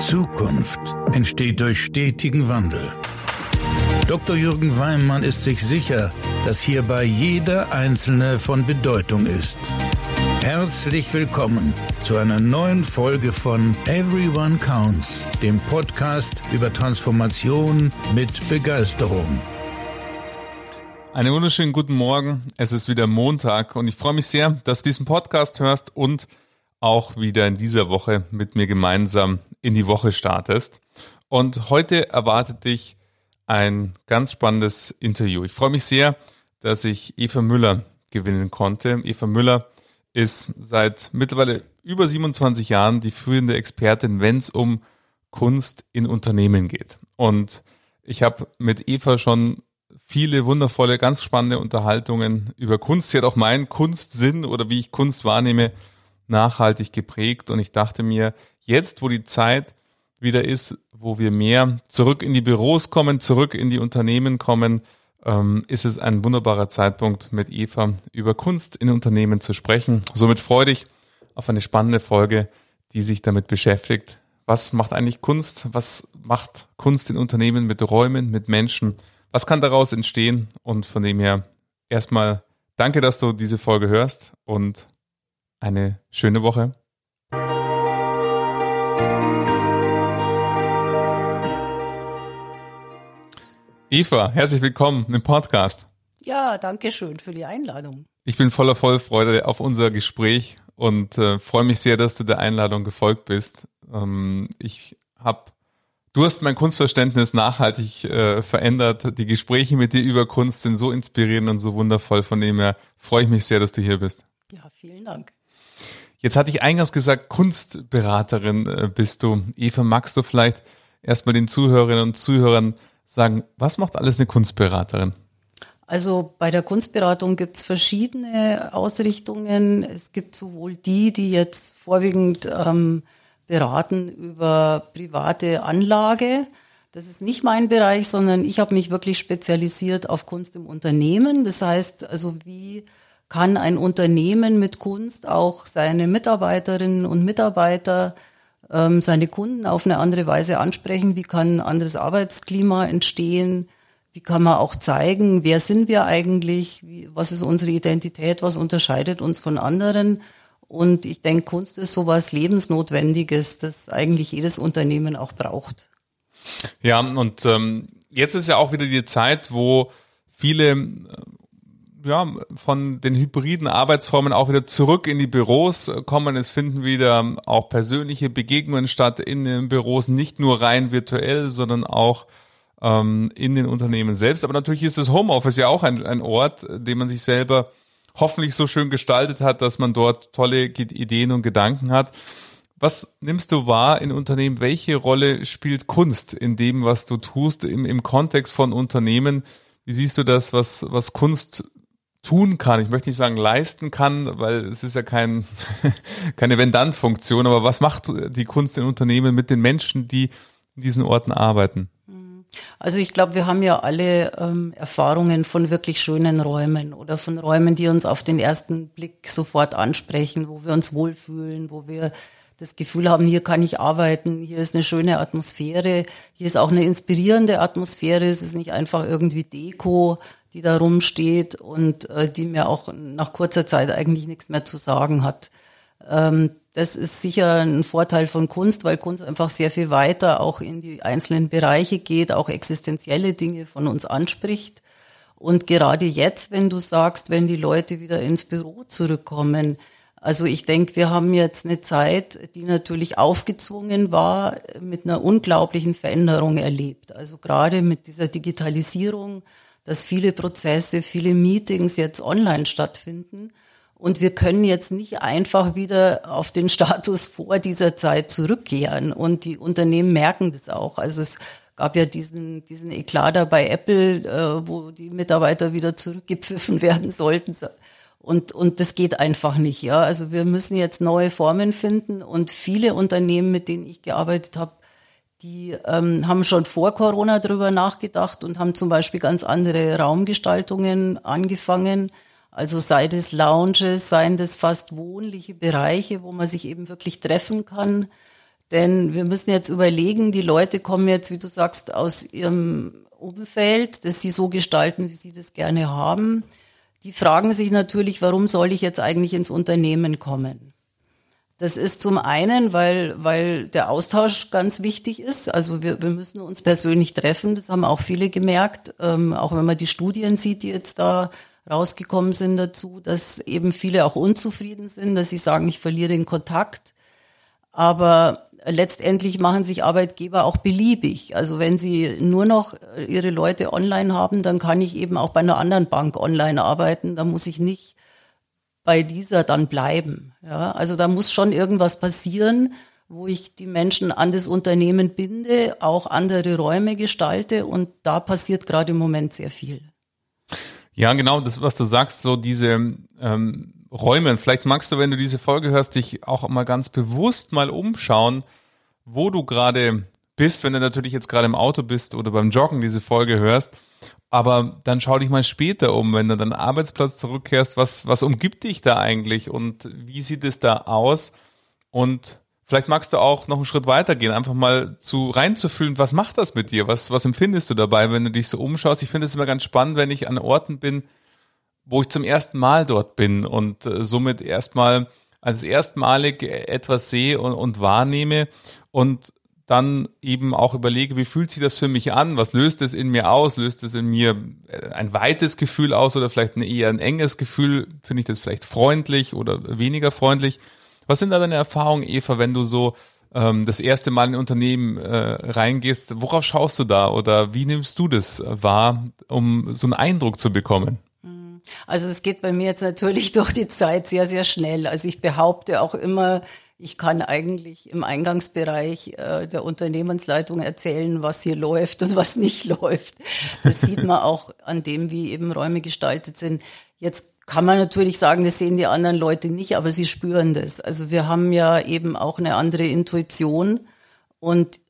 Zukunft entsteht durch stetigen Wandel. Dr. Jürgen Weimann ist sich sicher, dass hierbei jeder Einzelne von Bedeutung ist. Herzlich willkommen zu einer neuen Folge von Everyone Counts, dem Podcast über Transformation mit Begeisterung. Einen wunderschönen guten Morgen. Es ist wieder Montag und ich freue mich sehr, dass du diesen Podcast hörst und auch wieder in dieser Woche mit mir gemeinsam in die Woche startest. Und heute erwartet dich ein ganz spannendes Interview. Ich freue mich sehr, dass ich Eva Müller gewinnen konnte. Eva Müller ist seit mittlerweile über 27 Jahren die führende Expertin, wenn es um Kunst in Unternehmen geht. Und ich habe mit Eva schon viele wundervolle, ganz spannende Unterhaltungen über Kunst. Sie hat auch meinen Kunstsinn oder wie ich Kunst wahrnehme nachhaltig geprägt. Und ich dachte mir, jetzt, wo die Zeit wieder ist, wo wir mehr zurück in die Büros kommen, zurück in die Unternehmen kommen, ähm, ist es ein wunderbarer Zeitpunkt, mit Eva über Kunst in Unternehmen zu sprechen. Somit freue dich auf eine spannende Folge, die sich damit beschäftigt. Was macht eigentlich Kunst? Was macht Kunst in Unternehmen mit Räumen, mit Menschen? Was kann daraus entstehen? Und von dem her erstmal danke, dass du diese Folge hörst und eine schöne Woche. Eva, herzlich willkommen im Podcast. Ja, danke schön für die Einladung. Ich bin voller Vollfreude auf unser Gespräch und äh, freue mich sehr, dass du der Einladung gefolgt bist. Ähm, ich habe, du hast mein Kunstverständnis nachhaltig äh, verändert. Die Gespräche mit dir über Kunst sind so inspirierend und so wundervoll. Von dem her freue ich mich sehr, dass du hier bist. Ja, vielen Dank. Jetzt hatte ich eingangs gesagt, Kunstberaterin äh, bist du. Eva, magst du vielleicht erstmal den Zuhörerinnen und Zuhörern sagen, was macht alles eine Kunstberaterin? Also bei der Kunstberatung gibt es verschiedene Ausrichtungen. Es gibt sowohl die, die jetzt vorwiegend ähm, beraten über private Anlage. Das ist nicht mein Bereich, sondern ich habe mich wirklich spezialisiert auf Kunst im Unternehmen. Das heißt, also wie kann ein Unternehmen mit Kunst auch seine Mitarbeiterinnen und Mitarbeiter, ähm, seine Kunden auf eine andere Weise ansprechen? Wie kann ein anderes Arbeitsklima entstehen? Wie kann man auch zeigen, wer sind wir eigentlich? Wie, was ist unsere Identität? Was unterscheidet uns von anderen? Und ich denke, Kunst ist sowas Lebensnotwendiges, das eigentlich jedes Unternehmen auch braucht. Ja, und ähm, jetzt ist ja auch wieder die Zeit, wo viele ja, von den hybriden Arbeitsformen auch wieder zurück in die Büros kommen. Es finden wieder auch persönliche Begegnungen statt in den Büros, nicht nur rein virtuell, sondern auch ähm, in den Unternehmen selbst. Aber natürlich ist das Homeoffice ja auch ein, ein Ort, den man sich selber hoffentlich so schön gestaltet hat, dass man dort tolle Ideen und Gedanken hat. Was nimmst du wahr in Unternehmen? Welche Rolle spielt Kunst in dem, was du tust, im, im Kontext von Unternehmen? Wie siehst du das, was, was Kunst tun kann, ich möchte nicht sagen leisten kann, weil es ist ja kein, keine Wenn-Dann-Funktion, aber was macht die Kunst in Unternehmen mit den Menschen, die in diesen Orten arbeiten? Also ich glaube, wir haben ja alle ähm, Erfahrungen von wirklich schönen Räumen oder von Räumen, die uns auf den ersten Blick sofort ansprechen, wo wir uns wohlfühlen, wo wir das Gefühl haben, hier kann ich arbeiten, hier ist eine schöne Atmosphäre, hier ist auch eine inspirierende Atmosphäre, es ist nicht einfach irgendwie Deko, die da rumsteht und äh, die mir auch nach kurzer Zeit eigentlich nichts mehr zu sagen hat. Ähm, das ist sicher ein Vorteil von Kunst, weil Kunst einfach sehr viel weiter auch in die einzelnen Bereiche geht, auch existenzielle Dinge von uns anspricht. Und gerade jetzt, wenn du sagst, wenn die Leute wieder ins Büro zurückkommen, also ich denke, wir haben jetzt eine Zeit, die natürlich aufgezwungen war, mit einer unglaublichen Veränderung erlebt. Also gerade mit dieser Digitalisierung, dass viele Prozesse, viele Meetings jetzt online stattfinden. Und wir können jetzt nicht einfach wieder auf den Status vor dieser Zeit zurückkehren. Und die Unternehmen merken das auch. Also es gab ja diesen, diesen Eklat da bei Apple, äh, wo die Mitarbeiter wieder zurückgepfiffen werden sollten. Und, und das geht einfach nicht, ja. Also wir müssen jetzt neue Formen finden und viele Unternehmen, mit denen ich gearbeitet habe, die ähm, haben schon vor Corona drüber nachgedacht und haben zum Beispiel ganz andere Raumgestaltungen angefangen. Also sei das Lounges, seien das fast wohnliche Bereiche, wo man sich eben wirklich treffen kann. Denn wir müssen jetzt überlegen, die Leute kommen jetzt, wie du sagst, aus ihrem Umfeld, das sie so gestalten, wie sie das gerne haben. Die fragen sich natürlich, warum soll ich jetzt eigentlich ins Unternehmen kommen? Das ist zum einen, weil, weil der Austausch ganz wichtig ist. Also wir, wir müssen uns persönlich treffen. Das haben auch viele gemerkt. Ähm, auch wenn man die Studien sieht, die jetzt da rausgekommen sind dazu, dass eben viele auch unzufrieden sind, dass sie sagen, ich verliere den Kontakt. Aber letztendlich machen sich Arbeitgeber auch beliebig. Also wenn sie nur noch ihre Leute online haben, dann kann ich eben auch bei einer anderen Bank online arbeiten. Da muss ich nicht bei dieser dann bleiben. Ja, also da muss schon irgendwas passieren, wo ich die Menschen an das Unternehmen binde, auch andere Räume gestalte und da passiert gerade im Moment sehr viel. Ja, genau, das, was du sagst, so diese ähm, Räume. Vielleicht magst du, wenn du diese Folge hörst, dich auch mal ganz bewusst mal umschauen, wo du gerade bist, wenn du natürlich jetzt gerade im Auto bist oder beim Joggen diese Folge hörst aber dann schau dich mal später um, wenn du dann Arbeitsplatz zurückkehrst, was, was umgibt dich da eigentlich und wie sieht es da aus? Und vielleicht magst du auch noch einen Schritt weitergehen, einfach mal zu reinzufühlen, was macht das mit dir? Was, was empfindest du dabei, wenn du dich so umschaust? Ich finde es immer ganz spannend, wenn ich an Orten bin, wo ich zum ersten Mal dort bin und äh, somit erstmal als erstmalig etwas sehe und, und wahrnehme und dann eben auch überlege, wie fühlt sich das für mich an? Was löst es in mir aus? Löst es in mir äh, ein weites Gefühl aus oder vielleicht ein eher ein enges Gefühl? Finde ich das vielleicht freundlich oder weniger freundlich? Was sind da deine Erfahrungen, Eva, wenn du so ähm, das erste Mal in ein Unternehmen äh, reingehst? Worauf schaust du da oder wie nimmst du das wahr, um so einen Eindruck zu bekommen? Also es geht bei mir jetzt natürlich durch die Zeit sehr, sehr schnell. Also ich behaupte auch immer, ich kann eigentlich im Eingangsbereich äh, der Unternehmensleitung erzählen, was hier läuft und was nicht läuft. Das sieht man auch an dem, wie eben Räume gestaltet sind. Jetzt kann man natürlich sagen, das sehen die anderen Leute nicht, aber sie spüren das. Also wir haben ja eben auch eine andere Intuition und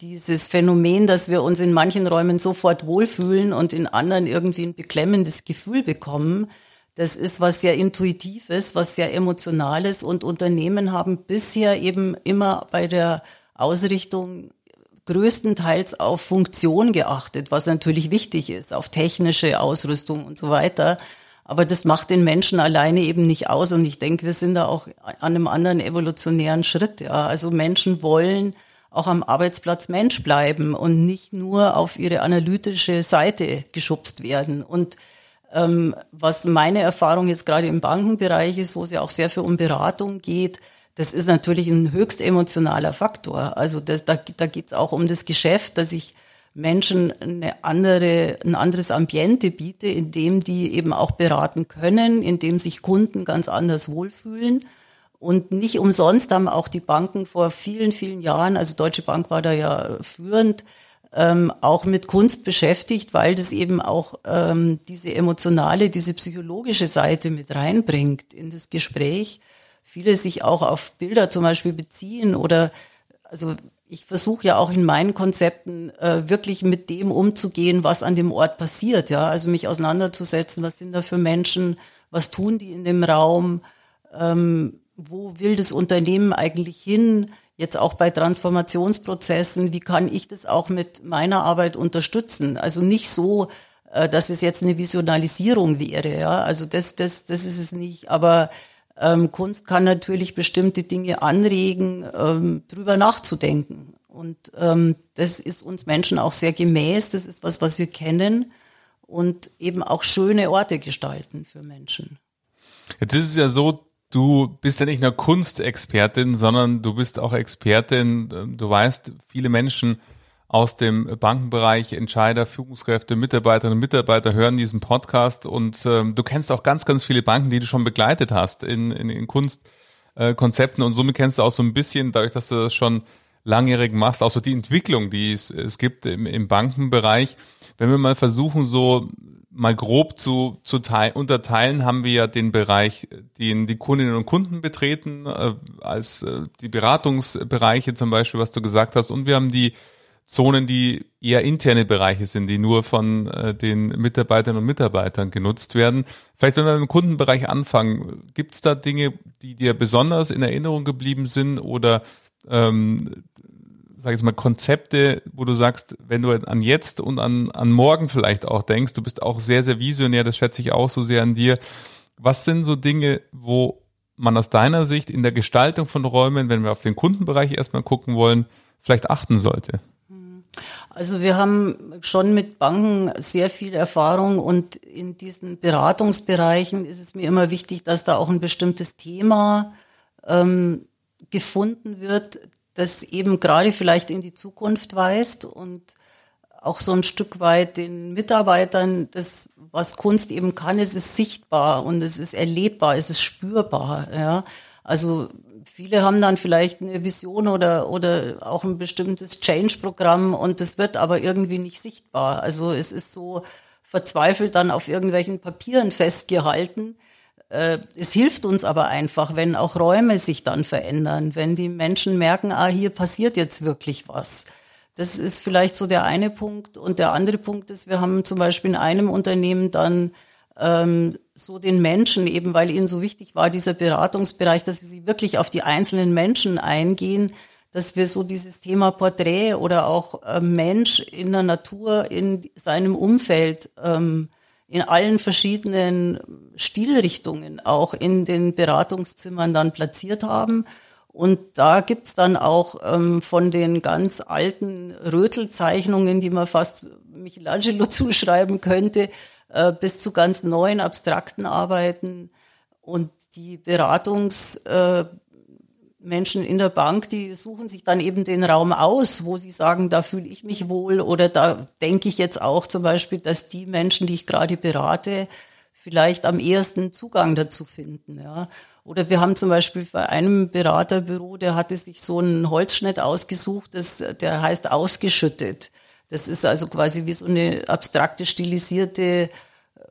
dieses Phänomen, dass wir uns in manchen Räumen sofort wohlfühlen und in anderen irgendwie ein beklemmendes Gefühl bekommen, das ist was sehr Intuitives, was sehr Emotionales und Unternehmen haben bisher eben immer bei der Ausrichtung größtenteils auf Funktion geachtet, was natürlich wichtig ist, auf technische Ausrüstung und so weiter. Aber das macht den Menschen alleine eben nicht aus. Und ich denke, wir sind da auch an einem anderen evolutionären Schritt. Ja. Also Menschen wollen auch am Arbeitsplatz Mensch bleiben und nicht nur auf ihre analytische Seite geschubst werden. Und ähm, was meine Erfahrung jetzt gerade im Bankenbereich ist, wo es ja auch sehr viel um Beratung geht, das ist natürlich ein höchst emotionaler Faktor. Also das, da, da geht es auch um das Geschäft, dass ich Menschen eine andere, ein anderes Ambiente biete, in dem die eben auch beraten können, in dem sich Kunden ganz anders wohlfühlen. Und nicht umsonst haben auch die Banken vor vielen, vielen Jahren, also Deutsche Bank war da ja führend, ähm, auch mit Kunst beschäftigt, weil das eben auch ähm, diese emotionale, diese psychologische Seite mit reinbringt in das Gespräch. Viele sich auch auf Bilder zum Beispiel beziehen oder also ich versuche ja auch in meinen Konzepten äh, wirklich mit dem umzugehen, was an dem Ort passiert, ja, also mich auseinanderzusetzen, was sind da für Menschen, was tun die in dem Raum, ähm, wo will das Unternehmen eigentlich hin, jetzt auch bei Transformationsprozessen, wie kann ich das auch mit meiner Arbeit unterstützen? Also nicht so, äh, dass es jetzt eine Visionalisierung wäre, ja. Also das, das, das ist es nicht. Aber ähm, Kunst kann natürlich bestimmte Dinge anregen, ähm, drüber nachzudenken. Und ähm, das ist uns Menschen auch sehr gemäß. Das ist was, was wir kennen und eben auch schöne Orte gestalten für Menschen. Jetzt ist es ja so, du bist ja nicht nur Kunstexpertin, sondern du bist auch Expertin. Du weißt, viele Menschen aus dem Bankenbereich, Entscheider, Führungskräfte, Mitarbeiterinnen und Mitarbeiter hören diesen Podcast und ähm, du kennst auch ganz, ganz viele Banken, die du schon begleitet hast in, in, in Kunstkonzepten äh, und somit kennst du auch so ein bisschen, dadurch, dass du das schon langjährig machst, auch so die Entwicklung, die es, es gibt im, im Bankenbereich. Wenn wir mal versuchen, so mal grob zu, zu teil, unterteilen, haben wir ja den Bereich, den die Kundinnen und Kunden betreten, äh, als äh, die Beratungsbereiche zum Beispiel, was du gesagt hast, und wir haben die Zonen, die eher interne Bereiche sind, die nur von äh, den Mitarbeiterinnen und Mitarbeitern genutzt werden. Vielleicht, wenn wir im Kundenbereich anfangen, gibt es da Dinge, die dir besonders in Erinnerung geblieben sind oder ähm, sag ich mal, Konzepte, wo du sagst, wenn du an jetzt und an, an morgen vielleicht auch denkst, du bist auch sehr, sehr visionär, das schätze ich auch so sehr an dir. Was sind so Dinge, wo man aus deiner Sicht in der Gestaltung von Räumen, wenn wir auf den Kundenbereich erstmal gucken wollen, vielleicht achten sollte? Also wir haben schon mit Banken sehr viel Erfahrung und in diesen Beratungsbereichen ist es mir immer wichtig, dass da auch ein bestimmtes Thema ähm, gefunden wird, das eben gerade vielleicht in die Zukunft weist und auch so ein Stück weit den Mitarbeitern, das, was Kunst eben kann, es ist sichtbar und es ist erlebbar, es ist spürbar. Ja. Also viele haben dann vielleicht eine Vision oder, oder auch ein bestimmtes Change-Programm und das wird aber irgendwie nicht sichtbar. Also es ist so verzweifelt dann auf irgendwelchen Papieren festgehalten. Äh, es hilft uns aber einfach, wenn auch Räume sich dann verändern, wenn die Menschen merken, ah, hier passiert jetzt wirklich was. Das ist vielleicht so der eine Punkt. Und der andere Punkt ist, wir haben zum Beispiel in einem Unternehmen dann ähm, so den Menschen, eben weil ihnen so wichtig war, dieser Beratungsbereich, dass wir sie wirklich auf die einzelnen Menschen eingehen, dass wir so dieses Thema Porträt oder auch äh, Mensch in der Natur, in seinem Umfeld, ähm, in allen verschiedenen Stilrichtungen auch in den Beratungszimmern dann platziert haben. Und da gibt's dann auch ähm, von den ganz alten Rötelzeichnungen, die man fast Michelangelo zuschreiben könnte, äh, bis zu ganz neuen abstrakten Arbeiten. Und die Beratungsmenschen äh, in der Bank, die suchen sich dann eben den Raum aus, wo sie sagen, da fühle ich mich wohl oder da denke ich jetzt auch zum Beispiel, dass die Menschen, die ich gerade berate, vielleicht am ehesten Zugang dazu finden. Ja. Oder wir haben zum Beispiel bei einem Beraterbüro, der hatte sich so einen Holzschnitt ausgesucht, das, der heißt ausgeschüttet. Das ist also quasi wie so eine abstrakte, stilisierte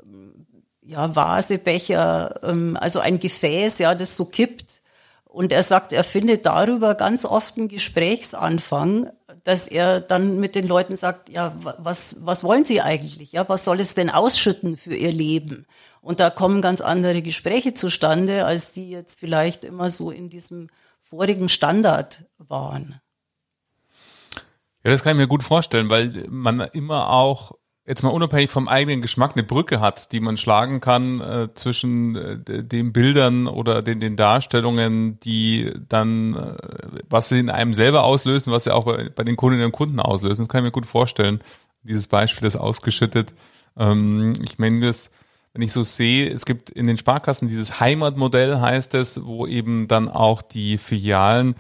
ähm, ja, Vase, Becher, ähm, also ein Gefäß, ja, das so kippt. Und er sagt, er findet darüber ganz oft einen Gesprächsanfang, dass er dann mit den Leuten sagt, ja, was, was wollen Sie eigentlich? Ja, was soll es denn ausschütten für Ihr Leben? Und da kommen ganz andere Gespräche zustande, als die jetzt vielleicht immer so in diesem vorigen Standard waren. Ja, das kann ich mir gut vorstellen, weil man immer auch jetzt mal unabhängig vom eigenen Geschmack eine Brücke hat, die man schlagen kann äh, zwischen äh, den Bildern oder den, den Darstellungen, die dann, äh, was sie in einem selber auslösen, was sie auch bei, bei den Kundinnen und Kunden auslösen. Das kann ich mir gut vorstellen. Dieses Beispiel ist ausgeschüttet. Ähm, ich meine, das, wenn ich so sehe, es gibt in den Sparkassen dieses Heimatmodell, heißt es, wo eben dann auch die Filialen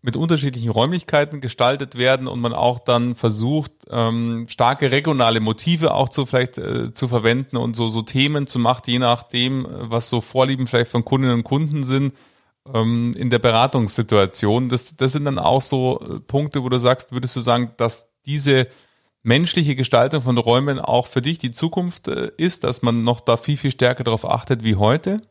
mit unterschiedlichen Räumlichkeiten gestaltet werden und man auch dann versucht, ähm, starke regionale Motive auch zu vielleicht äh, zu verwenden und so so Themen zu machen, je nachdem, was so Vorlieben vielleicht von Kundinnen und Kunden sind ähm, in der Beratungssituation. Das, das sind dann auch so äh, Punkte, wo du sagst, würdest du sagen, dass diese menschliche Gestaltung von Räumen auch für dich die Zukunft äh, ist, dass man noch da viel, viel stärker darauf achtet wie heute?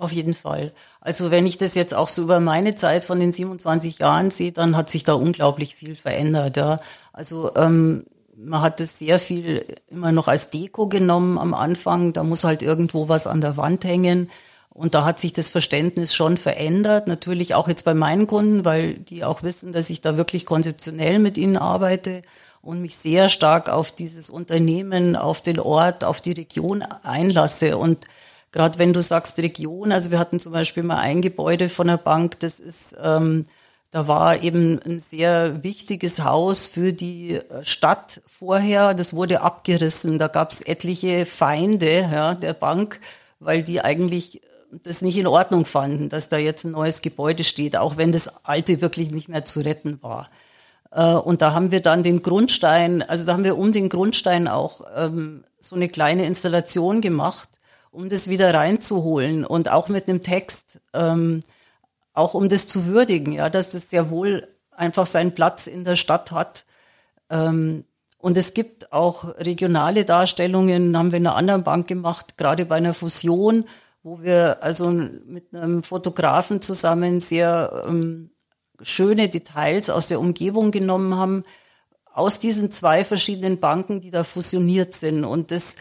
Auf jeden Fall. Also wenn ich das jetzt auch so über meine Zeit von den 27 Jahren sehe, dann hat sich da unglaublich viel verändert. Ja. Also ähm, man hat das sehr viel immer noch als Deko genommen am Anfang. Da muss halt irgendwo was an der Wand hängen. Und da hat sich das Verständnis schon verändert. Natürlich auch jetzt bei meinen Kunden, weil die auch wissen, dass ich da wirklich konzeptionell mit ihnen arbeite und mich sehr stark auf dieses Unternehmen, auf den Ort, auf die Region einlasse. Und gerade wenn du sagst Region, also wir hatten zum Beispiel mal ein Gebäude von der Bank, das ist, ähm, da war eben ein sehr wichtiges Haus für die Stadt vorher, das wurde abgerissen, da gab es etliche Feinde ja, der Bank, weil die eigentlich das nicht in Ordnung fanden, dass da jetzt ein neues Gebäude steht, auch wenn das alte wirklich nicht mehr zu retten war. Äh, und da haben wir dann den Grundstein, also da haben wir um den Grundstein auch ähm, so eine kleine Installation gemacht, um das wieder reinzuholen und auch mit einem Text, ähm, auch um das zu würdigen, ja, dass das sehr wohl einfach seinen Platz in der Stadt hat. Ähm, und es gibt auch regionale Darstellungen, haben wir in einer anderen Bank gemacht, gerade bei einer Fusion, wo wir also mit einem Fotografen zusammen sehr ähm, schöne Details aus der Umgebung genommen haben, aus diesen zwei verschiedenen Banken, die da fusioniert sind. Und das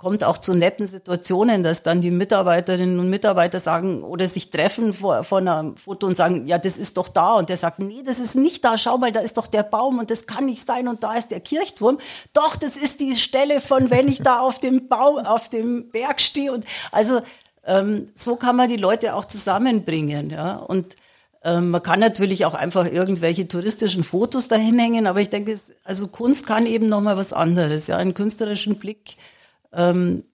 kommt auch zu netten Situationen, dass dann die Mitarbeiterinnen und Mitarbeiter sagen oder sich treffen vor, vor einem Foto und sagen, ja, das ist doch da. Und der sagt, nee, das ist nicht da. Schau mal, da ist doch der Baum und das kann nicht sein und da ist der Kirchturm. Doch, das ist die Stelle von, wenn ich da auf dem Baum, auf dem Berg stehe. Und also ähm, so kann man die Leute auch zusammenbringen. Ja. Und ähm, man kann natürlich auch einfach irgendwelche touristischen Fotos dahin hängen, aber ich denke, also Kunst kann eben noch mal was anderes, ja, einen künstlerischen Blick ähm,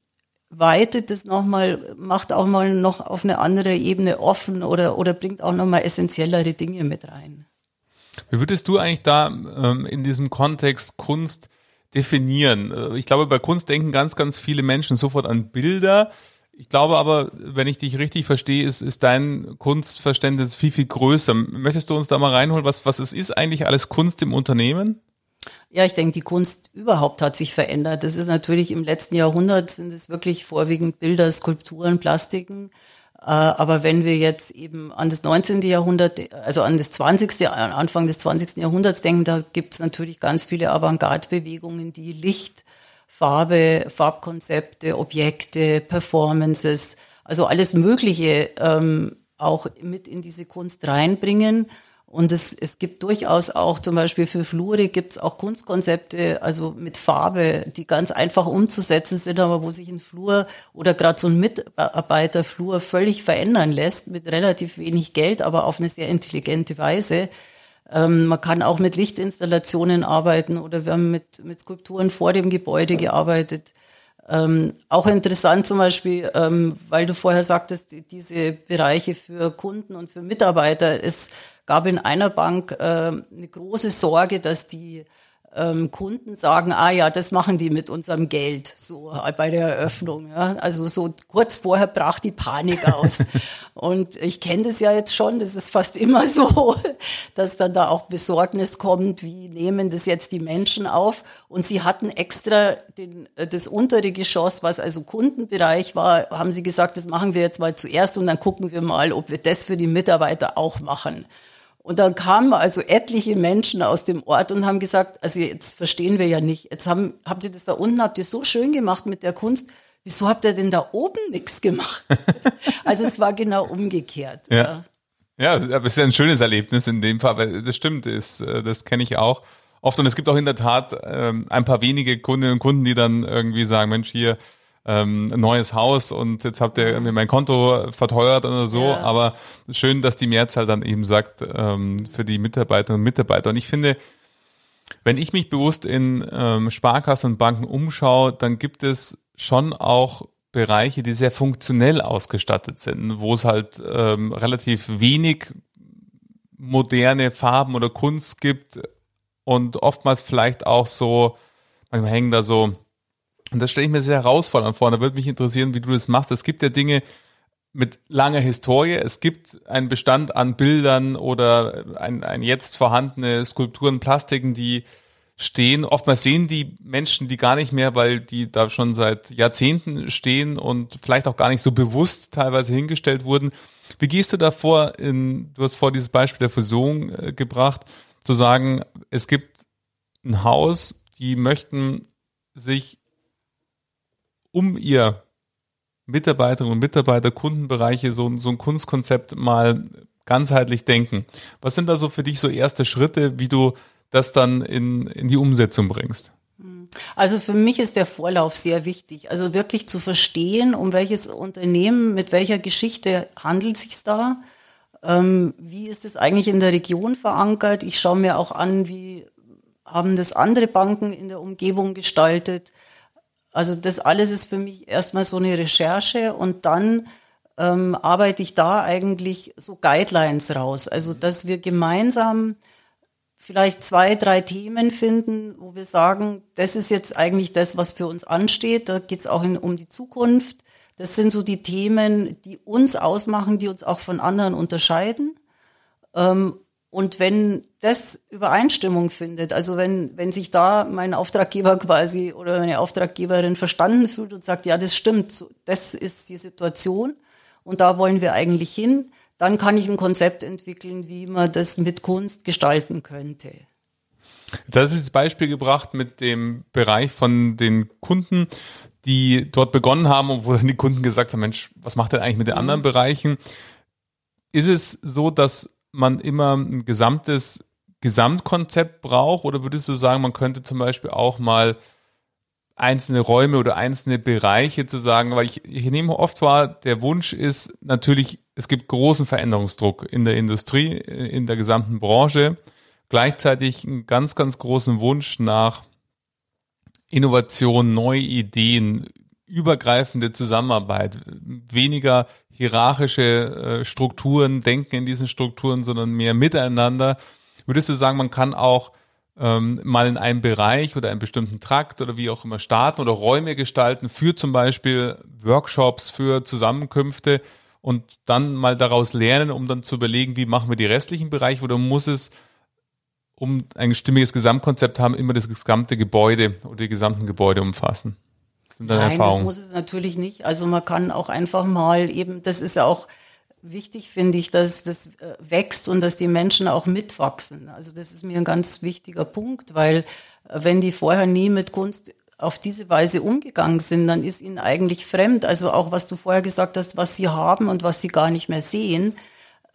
weitet es nochmal, macht auch mal noch auf eine andere Ebene offen oder, oder bringt auch nochmal essentiellere Dinge mit rein. Wie würdest du eigentlich da ähm, in diesem Kontext Kunst definieren? Äh, ich glaube, bei Kunst denken ganz, ganz viele Menschen sofort an Bilder. Ich glaube aber, wenn ich dich richtig verstehe, ist, ist dein Kunstverständnis viel, viel größer. Möchtest du uns da mal reinholen, was, was es ist eigentlich alles Kunst im Unternehmen? Ja, ich denke, die Kunst überhaupt hat sich verändert. Das ist natürlich im letzten Jahrhundert sind es wirklich vorwiegend Bilder, Skulpturen, Plastiken. Äh, aber wenn wir jetzt eben an das 19. Jahrhundert, also an das 20., Anfang des 20. Jahrhunderts denken, da gibt es natürlich ganz viele Avantgarde-Bewegungen, die Licht, Farbe, Farbkonzepte, Objekte, Performances, also alles Mögliche ähm, auch mit in diese Kunst reinbringen. Und es, es gibt durchaus auch zum Beispiel für Flure gibt es auch Kunstkonzepte, also mit Farbe, die ganz einfach umzusetzen sind, aber wo sich ein Flur oder gerade so ein Mitarbeiterflur völlig verändern lässt mit relativ wenig Geld, aber auf eine sehr intelligente Weise. Ähm, man kann auch mit Lichtinstallationen arbeiten oder wir haben mit, mit Skulpturen vor dem Gebäude gearbeitet. Ähm, auch interessant zum Beispiel, ähm, weil du vorher sagtest, diese Bereiche für Kunden und für Mitarbeiter, es gab in einer Bank äh, eine große Sorge, dass die ähm, Kunden sagen, ah ja, das machen die mit unserem Geld, so bei der Eröffnung. Ja. Also so kurz vorher brach die Panik aus. und ich kenne das ja jetzt schon, das ist fast immer so, dass dann da auch Besorgnis kommt, wie nehmen das jetzt die Menschen auf. Und sie hatten extra den, äh, das untere Geschoss, was also Kundenbereich war, haben sie gesagt, das machen wir jetzt mal zuerst und dann gucken wir mal, ob wir das für die Mitarbeiter auch machen. Und dann kamen also etliche Menschen aus dem Ort und haben gesagt, also jetzt verstehen wir ja nicht, jetzt haben, habt ihr das da unten, habt ihr so schön gemacht mit der Kunst, wieso habt ihr denn da oben nichts gemacht? also es war genau umgekehrt. Ja. ja. aber es ist ja ein schönes Erlebnis in dem Fall, weil das stimmt, ist, äh, das kenne ich auch oft und es gibt auch in der Tat ähm, ein paar wenige Kundinnen und Kunden, die dann irgendwie sagen, Mensch, hier, ähm, neues Haus und jetzt habt ihr mir mein Konto verteuert oder so. Ja. Aber schön, dass die Mehrzahl dann eben sagt, ähm, für die Mitarbeiterinnen und Mitarbeiter. Und ich finde, wenn ich mich bewusst in ähm, Sparkassen und Banken umschaue, dann gibt es schon auch Bereiche, die sehr funktionell ausgestattet sind, wo es halt ähm, relativ wenig moderne Farben oder Kunst gibt und oftmals vielleicht auch so, manchmal hängen da so und das stelle ich mir sehr herausfordernd vor. Da würde mich interessieren, wie du das machst. Es gibt ja Dinge mit langer Historie. Es gibt einen Bestand an Bildern oder ein, ein jetzt vorhandene Skulpturen, Plastiken, die stehen. Oftmals sehen die Menschen die gar nicht mehr, weil die da schon seit Jahrzehnten stehen und vielleicht auch gar nicht so bewusst teilweise hingestellt wurden. Wie gehst du davor? In, du hast vor dieses Beispiel der Fusion äh, gebracht, zu sagen, es gibt ein Haus, die möchten sich um ihr Mitarbeiterinnen und Mitarbeiter, Kundenbereiche so, so ein Kunstkonzept mal ganzheitlich denken. Was sind da so für dich so erste Schritte, wie du das dann in, in die Umsetzung bringst? Also für mich ist der Vorlauf sehr wichtig. Also wirklich zu verstehen, um welches Unternehmen, mit welcher Geschichte handelt sich da. Ähm, wie ist es eigentlich in der Region verankert? Ich schaue mir auch an, wie haben das andere Banken in der Umgebung gestaltet. Also das alles ist für mich erstmal so eine Recherche und dann ähm, arbeite ich da eigentlich so Guidelines raus. Also dass wir gemeinsam vielleicht zwei, drei Themen finden, wo wir sagen, das ist jetzt eigentlich das, was für uns ansteht. Da geht es auch in, um die Zukunft. Das sind so die Themen, die uns ausmachen, die uns auch von anderen unterscheiden. Ähm, und wenn das Übereinstimmung findet, also wenn, wenn sich da mein Auftraggeber quasi oder meine Auftraggeberin verstanden fühlt und sagt, ja, das stimmt, das ist die Situation und da wollen wir eigentlich hin, dann kann ich ein Konzept entwickeln, wie man das mit Kunst gestalten könnte. Das ist das Beispiel gebracht mit dem Bereich von den Kunden die dort begonnen haben und wo dann die Kunden gesagt haben, Mensch, was macht denn eigentlich mit den anderen Bereichen? Ist es so, dass man immer ein gesamtes Gesamtkonzept braucht? Oder würdest du sagen, man könnte zum Beispiel auch mal einzelne Räume oder einzelne Bereiche zu sagen, weil ich, ich nehme oft wahr, der Wunsch ist natürlich, es gibt großen Veränderungsdruck in der Industrie, in der gesamten Branche, gleichzeitig einen ganz, ganz großen Wunsch nach Innovation, neue Ideen, übergreifende Zusammenarbeit, weniger hierarchische äh, Strukturen, denken in diesen Strukturen, sondern mehr miteinander. Würdest du sagen, man kann auch ähm, mal in einem Bereich oder einem bestimmten Trakt oder wie auch immer starten oder Räume gestalten für zum Beispiel Workshops, für Zusammenkünfte und dann mal daraus lernen, um dann zu überlegen, wie machen wir die restlichen Bereiche oder muss es um ein stimmiges Gesamtkonzept haben, immer das gesamte Gebäude oder die gesamten Gebäude umfassen? Sind deine Nein, Erfahrungen? das muss es natürlich nicht. Also man kann auch einfach mal eben, das ist ja auch wichtig, finde ich, dass das äh, wächst und dass die Menschen auch mitwachsen. Also das ist mir ein ganz wichtiger Punkt, weil äh, wenn die vorher nie mit Kunst auf diese Weise umgegangen sind, dann ist ihnen eigentlich fremd. Also auch was du vorher gesagt hast, was sie haben und was sie gar nicht mehr sehen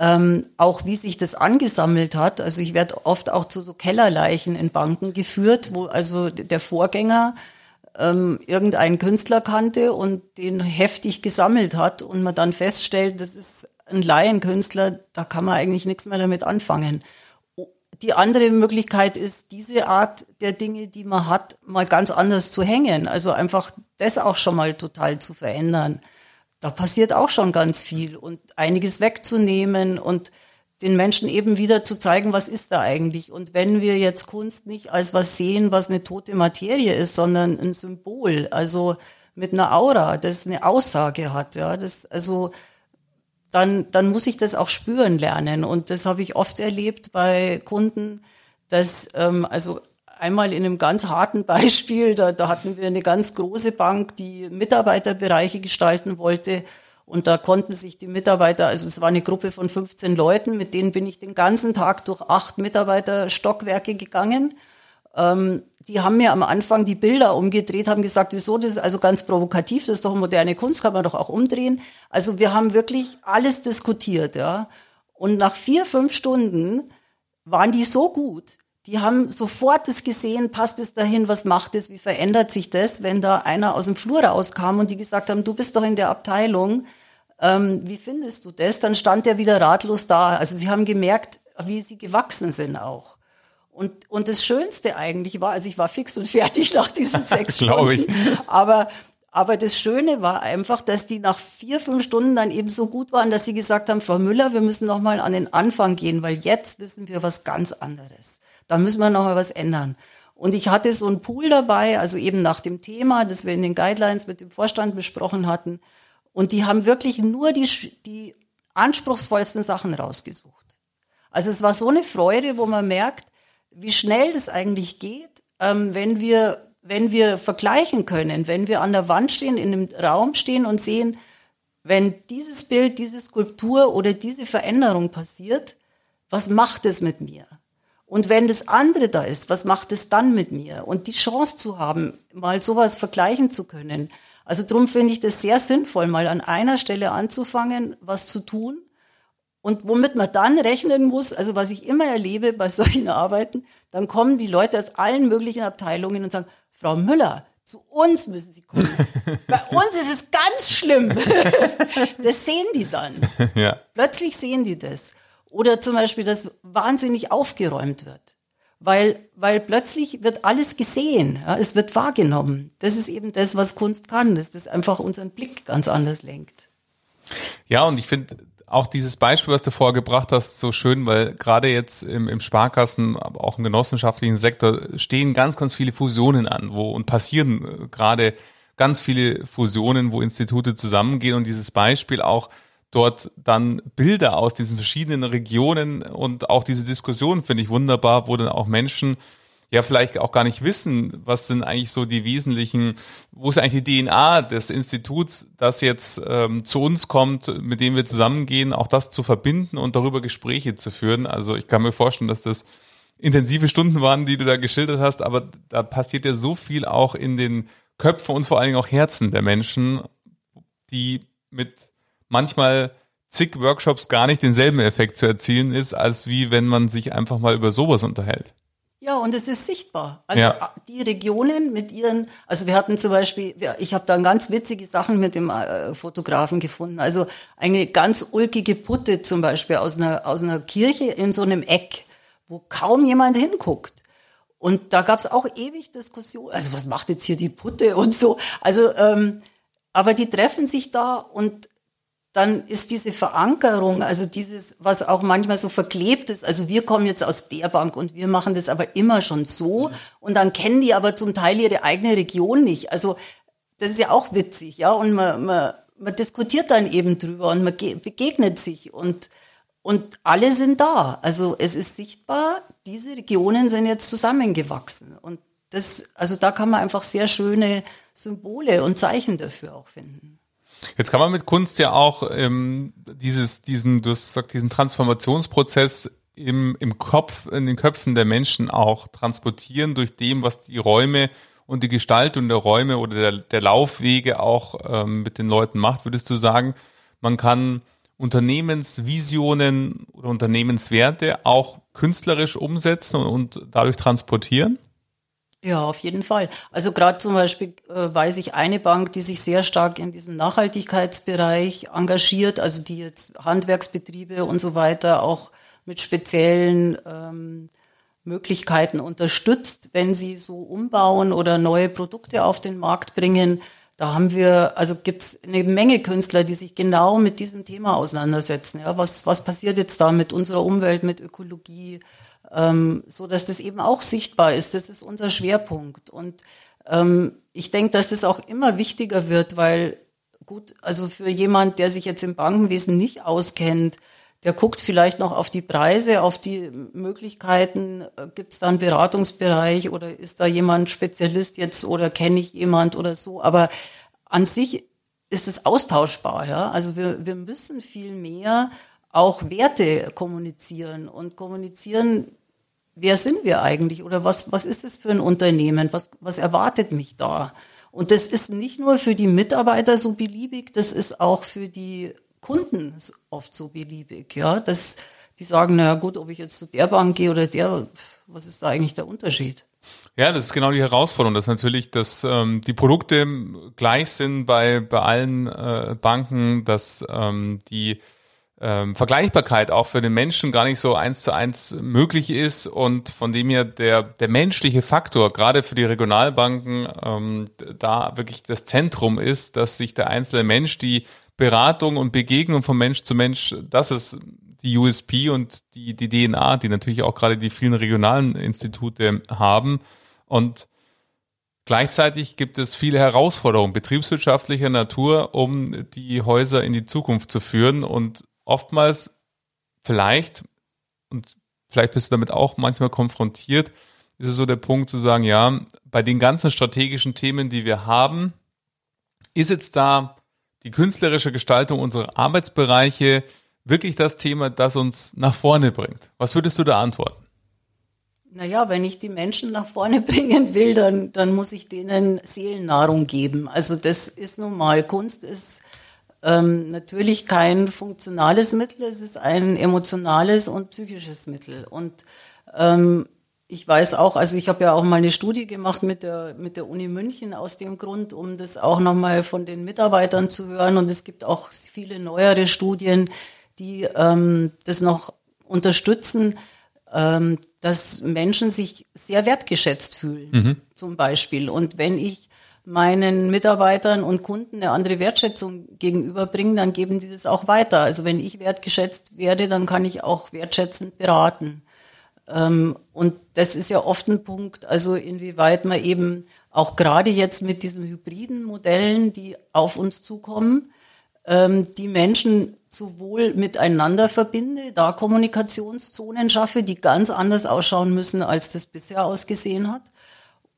ähm, auch wie sich das angesammelt hat. Also ich werde oft auch zu so Kellerleichen in Banken geführt, wo also der Vorgänger ähm, irgendeinen Künstler kannte und den heftig gesammelt hat und man dann feststellt, das ist ein Laienkünstler, da kann man eigentlich nichts mehr damit anfangen. Die andere Möglichkeit ist, diese Art der Dinge, die man hat, mal ganz anders zu hängen. Also einfach das auch schon mal total zu verändern da passiert auch schon ganz viel und einiges wegzunehmen und den Menschen eben wieder zu zeigen, was ist da eigentlich. Und wenn wir jetzt Kunst nicht als was sehen, was eine tote Materie ist, sondern ein Symbol, also mit einer Aura, das eine Aussage hat, ja, das, also, dann, dann muss ich das auch spüren lernen. Und das habe ich oft erlebt bei Kunden, dass, ähm, also einmal in einem ganz harten Beispiel, da, da hatten wir eine ganz große Bank, die Mitarbeiterbereiche gestalten wollte. Und da konnten sich die Mitarbeiter, also es war eine Gruppe von 15 Leuten, mit denen bin ich den ganzen Tag durch acht Mitarbeiterstockwerke gegangen. Ähm, die haben mir am Anfang die Bilder umgedreht, haben gesagt, wieso, das ist also ganz provokativ, das ist doch moderne Kunst, kann man doch auch umdrehen. Also wir haben wirklich alles diskutiert, ja. Und nach vier, fünf Stunden waren die so gut, die haben sofort das gesehen, passt es dahin, was macht es, wie verändert sich das, wenn da einer aus dem Flur rauskam und die gesagt haben, du bist doch in der Abteilung, ähm, wie findest du das? Dann stand er wieder ratlos da. Also sie haben gemerkt, wie sie gewachsen sind auch. Und, und das Schönste eigentlich war, also ich war fix und fertig nach diesen sechs Stunden. ich. Aber, aber das Schöne war einfach, dass die nach vier, fünf Stunden dann eben so gut waren, dass sie gesagt haben, Frau Müller, wir müssen noch mal an den Anfang gehen, weil jetzt wissen wir was ganz anderes. Da müssen wir noch mal was ändern. Und ich hatte so einen Pool dabei, also eben nach dem Thema, das wir in den Guidelines mit dem Vorstand besprochen hatten. Und die haben wirklich nur die, die anspruchsvollsten Sachen rausgesucht. Also es war so eine Freude, wo man merkt, wie schnell das eigentlich geht, ähm, wenn wir wenn wir vergleichen können, wenn wir an der Wand stehen, in einem Raum stehen und sehen, wenn dieses Bild, diese Skulptur oder diese Veränderung passiert, was macht es mit mir? Und wenn das andere da ist, was macht es dann mit mir? Und die Chance zu haben, mal sowas vergleichen zu können. Also darum finde ich das sehr sinnvoll, mal an einer Stelle anzufangen, was zu tun. Und womit man dann rechnen muss, also was ich immer erlebe bei solchen Arbeiten, dann kommen die Leute aus allen möglichen Abteilungen und sagen, Frau Müller, zu uns müssen Sie kommen. Bei uns ist es ganz schlimm. das sehen die dann. Ja. Plötzlich sehen die das. Oder zum Beispiel, dass wahnsinnig aufgeräumt wird. Weil, weil plötzlich wird alles gesehen, ja, es wird wahrgenommen. Das ist eben das, was Kunst kann, dass das einfach unseren Blick ganz anders lenkt. Ja, und ich finde auch dieses Beispiel, was du vorher gebracht hast, so schön, weil gerade jetzt im, im Sparkassen, aber auch im genossenschaftlichen Sektor stehen ganz, ganz viele Fusionen an, wo und passieren äh, gerade ganz viele Fusionen, wo Institute zusammengehen und dieses Beispiel auch dort dann Bilder aus diesen verschiedenen Regionen und auch diese Diskussion finde ich wunderbar, wo dann auch Menschen ja vielleicht auch gar nicht wissen, was sind eigentlich so die wesentlichen, wo ist eigentlich die DNA des Instituts, das jetzt ähm, zu uns kommt, mit dem wir zusammengehen, auch das zu verbinden und darüber Gespräche zu führen. Also ich kann mir vorstellen, dass das intensive Stunden waren, die du da geschildert hast, aber da passiert ja so viel auch in den Köpfe und vor allen Dingen auch Herzen der Menschen, die mit manchmal zig Workshops gar nicht denselben Effekt zu erzielen ist, als wie wenn man sich einfach mal über sowas unterhält. Ja, und es ist sichtbar. Also ja. die Regionen mit ihren, also wir hatten zum Beispiel, ich habe da ganz witzige Sachen mit dem äh, Fotografen gefunden. Also eine ganz ulkige Putte zum Beispiel aus einer, aus einer Kirche in so einem Eck, wo kaum jemand hinguckt. Und da gab es auch ewig Diskussionen. Also was macht jetzt hier die Putte und so. Also, ähm, aber die treffen sich da und dann ist diese Verankerung, also dieses, was auch manchmal so verklebt ist, also wir kommen jetzt aus der Bank und wir machen das aber immer schon so mhm. und dann kennen die aber zum Teil ihre eigene Region nicht. Also das ist ja auch witzig, ja, und man, man, man diskutiert dann eben drüber und man begegnet sich und und alle sind da. Also es ist sichtbar, diese Regionen sind jetzt zusammengewachsen und das, also da kann man einfach sehr schöne Symbole und Zeichen dafür auch finden. Jetzt kann man mit Kunst ja auch ähm, dieses, diesen, du hast gesagt, diesen Transformationsprozess im, im Kopf, in den Köpfen der Menschen auch transportieren durch dem, was die Räume und die Gestaltung der Räume oder der, der Laufwege auch ähm, mit den Leuten macht. Würdest du sagen, man kann Unternehmensvisionen oder Unternehmenswerte auch künstlerisch umsetzen und, und dadurch transportieren? Ja, auf jeden Fall. Also gerade zum Beispiel äh, weiß ich eine Bank, die sich sehr stark in diesem Nachhaltigkeitsbereich engagiert, also die jetzt Handwerksbetriebe und so weiter auch mit speziellen ähm, Möglichkeiten unterstützt, wenn sie so umbauen oder neue Produkte auf den Markt bringen. Da haben wir, also gibt's eine Menge Künstler, die sich genau mit diesem Thema auseinandersetzen. Ja, was, was passiert jetzt da mit unserer Umwelt, mit Ökologie? Ähm, so dass das eben auch sichtbar ist. Das ist unser Schwerpunkt. Und ähm, ich denke, dass es auch immer wichtiger wird, weil gut, also für jemand, der sich jetzt im Bankenwesen nicht auskennt, der guckt vielleicht noch auf die Preise, auf die Möglichkeiten, äh, gibt es da einen Beratungsbereich oder ist da jemand Spezialist jetzt oder kenne ich jemand oder so. Aber an sich ist es austauschbar, ja. Also wir, wir müssen viel mehr auch Werte kommunizieren und kommunizieren wer sind wir eigentlich oder was, was ist es für ein Unternehmen? Was, was erwartet mich da? Und das ist nicht nur für die Mitarbeiter so beliebig, das ist auch für die Kunden oft so beliebig, ja. Das, die sagen, na gut, ob ich jetzt zu der Bank gehe oder der, was ist da eigentlich der Unterschied? Ja, das ist genau die Herausforderung, dass natürlich, dass ähm, die Produkte gleich sind bei, bei allen äh, Banken, dass ähm, die ähm, Vergleichbarkeit auch für den Menschen gar nicht so eins zu eins möglich ist und von dem her der, der menschliche Faktor, gerade für die Regionalbanken, ähm, da wirklich das Zentrum ist, dass sich der einzelne Mensch, die Beratung und Begegnung von Mensch zu Mensch, das ist die USP und die, die DNA, die natürlich auch gerade die vielen regionalen Institute haben. Und Gleichzeitig gibt es viele Herausforderungen betriebswirtschaftlicher Natur, um die Häuser in die Zukunft zu führen. Und oftmals vielleicht, und vielleicht bist du damit auch manchmal konfrontiert, ist es so der Punkt zu sagen, ja, bei den ganzen strategischen Themen, die wir haben, ist jetzt da die künstlerische Gestaltung unserer Arbeitsbereiche wirklich das Thema, das uns nach vorne bringt? Was würdest du da antworten? Naja, wenn ich die Menschen nach vorne bringen will, dann, dann muss ich denen Seelennahrung geben. Also das ist nun mal, Kunst ist ähm, natürlich kein funktionales Mittel, es ist ein emotionales und psychisches Mittel. Und ähm, ich weiß auch, also ich habe ja auch mal eine Studie gemacht mit der, mit der Uni München aus dem Grund, um das auch nochmal von den Mitarbeitern zu hören. Und es gibt auch viele neuere Studien, die ähm, das noch unterstützen, ähm, dass Menschen sich sehr wertgeschätzt fühlen, mhm. zum Beispiel. Und wenn ich meinen Mitarbeitern und Kunden eine andere Wertschätzung gegenüberbringen, dann geben die das auch weiter. Also wenn ich wertgeschätzt werde, dann kann ich auch wertschätzend beraten. Ähm, und das ist ja oft ein Punkt, also inwieweit man eben auch gerade jetzt mit diesen hybriden Modellen, die auf uns zukommen, ähm, die Menschen sowohl miteinander verbinde, da Kommunikationszonen schaffe, die ganz anders ausschauen müssen, als das bisher ausgesehen hat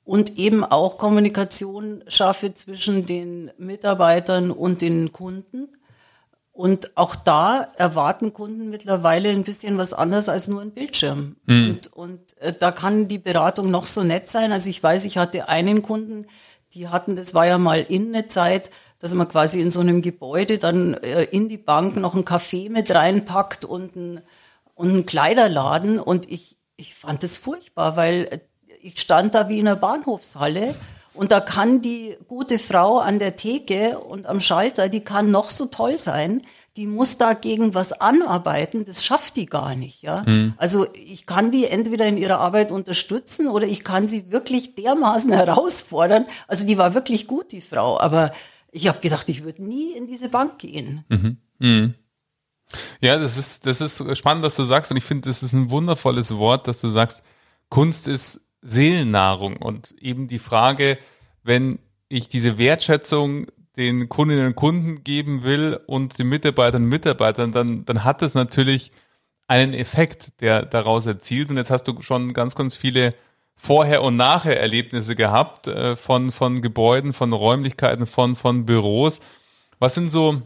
und eben auch Kommunikation schaffe zwischen den Mitarbeitern und den Kunden. Und auch da erwarten Kunden mittlerweile ein bisschen was anderes als nur ein Bildschirm. Mhm. Und, und äh, da kann die Beratung noch so nett sein. Also ich weiß, ich hatte einen Kunden, die hatten, das war ja mal in eine Zeit, dass man quasi in so einem Gebäude dann äh, in die Bank noch ein Café mit reinpackt und ein, und einen Kleiderladen. Und ich, ich fand das furchtbar, weil ich stand da wie in einer Bahnhofshalle und da kann die gute Frau an der Theke und am Schalter, die kann noch so toll sein, die muss dagegen was anarbeiten, das schafft die gar nicht, ja. Mhm. Also ich kann die entweder in ihrer Arbeit unterstützen oder ich kann sie wirklich dermaßen herausfordern. Also die war wirklich gut, die Frau, aber ich habe gedacht, ich würde nie in diese Bank gehen. Mhm. Mhm. Ja, das ist, das ist spannend, dass du sagst, und ich finde, das ist ein wundervolles Wort, dass du sagst, Kunst ist Seelennahrung und eben die Frage, wenn ich diese Wertschätzung den Kundinnen und Kunden geben will und den Mitarbeitern und Mitarbeitern, dann, dann hat das natürlich einen Effekt, der daraus erzielt. Und jetzt hast du schon ganz, ganz viele Vorher- und Nachher-Erlebnisse gehabt äh, von, von Gebäuden, von Räumlichkeiten, von, von Büros. Was sind so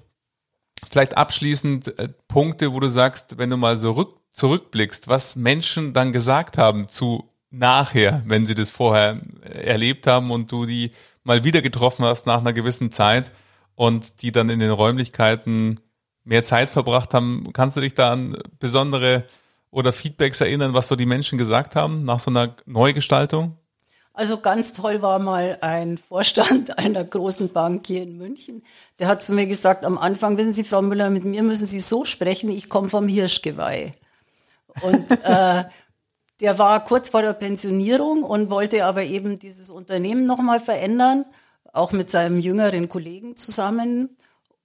vielleicht abschließend äh, Punkte, wo du sagst, wenn du mal so rück, zurückblickst, was Menschen dann gesagt haben zu nachher, wenn sie das vorher erlebt haben und du die mal wieder getroffen hast nach einer gewissen Zeit und die dann in den Räumlichkeiten mehr Zeit verbracht haben. Kannst du dich da an besondere oder Feedbacks erinnern, was so die Menschen gesagt haben nach so einer Neugestaltung? Also ganz toll war mal ein Vorstand einer großen Bank hier in München. Der hat zu mir gesagt, am Anfang, wissen Sie, Frau Müller, mit mir müssen Sie so sprechen, ich komme vom Hirschgeweih. Und äh, der war kurz vor der Pensionierung und wollte aber eben dieses Unternehmen nochmal verändern, auch mit seinem jüngeren Kollegen zusammen.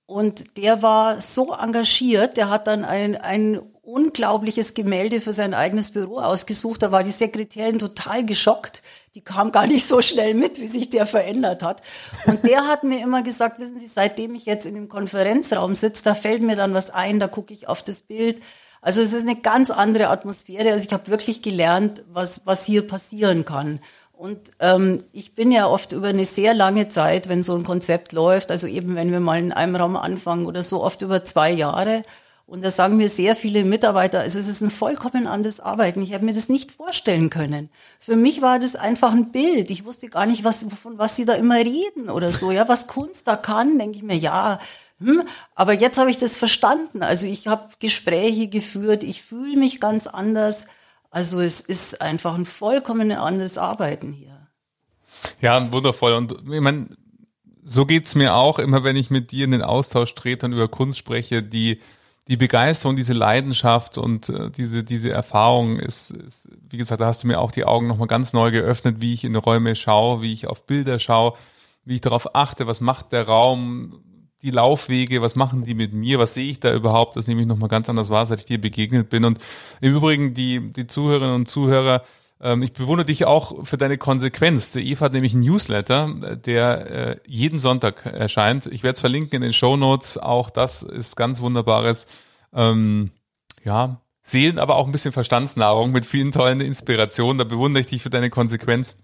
Und der war so engagiert, der hat dann ein, ein unglaubliches Gemälde für sein eigenes Büro ausgesucht. Da war die Sekretärin total geschockt. Die kam gar nicht so schnell mit, wie sich der verändert hat. Und der hat mir immer gesagt, wissen Sie, seitdem ich jetzt in dem Konferenzraum sitze, da fällt mir dann was ein, da gucke ich auf das Bild also es ist eine ganz andere Atmosphäre. Also ich habe wirklich gelernt, was, was hier passieren kann. Und ähm, ich bin ja oft über eine sehr lange Zeit, wenn so ein Konzept läuft, also eben wenn wir mal in einem Raum anfangen oder so, oft über zwei Jahre. Und da sagen mir sehr viele Mitarbeiter, also es ist ein vollkommen anderes Arbeiten. Ich habe mir das nicht vorstellen können. Für mich war das einfach ein Bild. Ich wusste gar nicht, was, von was sie da immer reden oder so. Ja, was Kunst da kann, denke ich mir, ja, hm, aber jetzt habe ich das verstanden. Also ich habe Gespräche geführt, ich fühle mich ganz anders. Also es ist einfach ein vollkommen anderes Arbeiten hier. Ja, wundervoll. Und ich meine, so geht's mir auch, immer wenn ich mit dir in den Austausch trete und über Kunst spreche, die die Begeisterung, diese Leidenschaft und äh, diese, diese Erfahrung ist, ist, wie gesagt, da hast du mir auch die Augen nochmal ganz neu geöffnet, wie ich in Räume schaue, wie ich auf Bilder schaue, wie ich darauf achte, was macht der Raum, die Laufwege, was machen die mit mir, was sehe ich da überhaupt, das nehme ich nochmal ganz anders wahr, seit ich dir begegnet bin. Und im Übrigen, die, die Zuhörerinnen und Zuhörer, ähm, ich bewundere dich auch für deine Konsequenz. Der Eva hat nämlich einen Newsletter, der äh, jeden Sonntag erscheint. Ich werde es verlinken in den Show Notes. Auch das ist ganz wunderbares, ähm, ja, Seelen, aber auch ein bisschen Verstandsnahrung mit vielen tollen Inspirationen. Da bewundere ich dich für deine Konsequenz.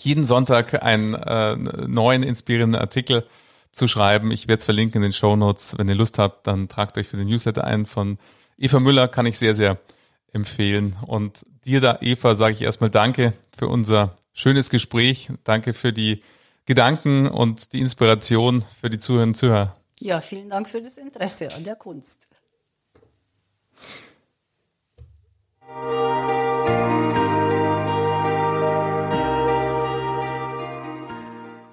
Jeden Sonntag einen äh, neuen inspirierenden Artikel zu schreiben. Ich werde es verlinken in den Show Notes. Wenn ihr Lust habt, dann tragt euch für den Newsletter ein von Eva Müller, kann ich sehr, sehr empfehlen. Und dir da, Eva, sage ich erstmal Danke für unser schönes Gespräch. Danke für die Gedanken und die Inspiration für die Zuhörerinnen und Zuhörer. Ja, vielen Dank für das Interesse an der Kunst.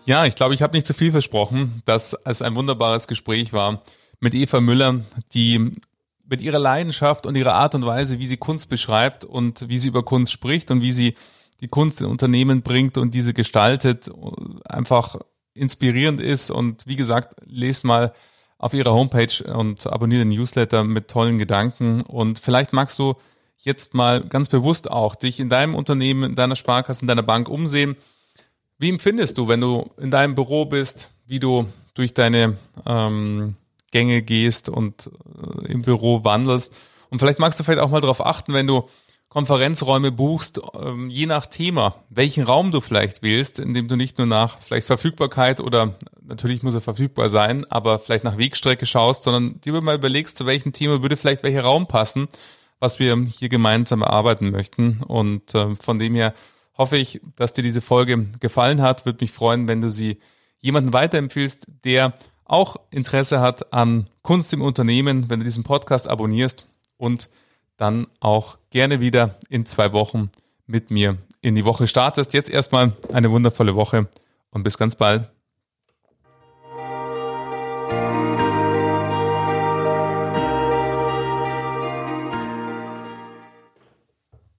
Ja, ich glaube, ich habe nicht zu viel versprochen, dass es ein wunderbares Gespräch war mit Eva Müller, die mit ihrer Leidenschaft und ihrer Art und Weise, wie sie Kunst beschreibt und wie sie über Kunst spricht und wie sie die Kunst in Unternehmen bringt und diese gestaltet, einfach inspirierend ist. Und wie gesagt, lest mal auf ihrer Homepage und abonniere den Newsletter mit tollen Gedanken. Und vielleicht magst du jetzt mal ganz bewusst auch dich in deinem Unternehmen, in deiner Sparkasse, in deiner Bank umsehen wie empfindest du, wenn du in deinem Büro bist, wie du durch deine ähm, Gänge gehst und äh, im Büro wandelst? Und vielleicht magst du vielleicht auch mal darauf achten, wenn du Konferenzräume buchst, ähm, je nach Thema, welchen Raum du vielleicht wählst, indem du nicht nur nach vielleicht Verfügbarkeit oder natürlich muss er verfügbar sein, aber vielleicht nach Wegstrecke schaust, sondern dir mal überlegst, zu welchem Thema würde vielleicht welcher Raum passen, was wir hier gemeinsam erarbeiten möchten. Und äh, von dem her hoffe ich, dass dir diese Folge gefallen hat. Würde mich freuen, wenn du sie jemanden weiterempfiehlst, der auch Interesse hat an Kunst im Unternehmen, wenn du diesen Podcast abonnierst und dann auch gerne wieder in zwei Wochen mit mir in die Woche startest. Jetzt erstmal eine wundervolle Woche und bis ganz bald.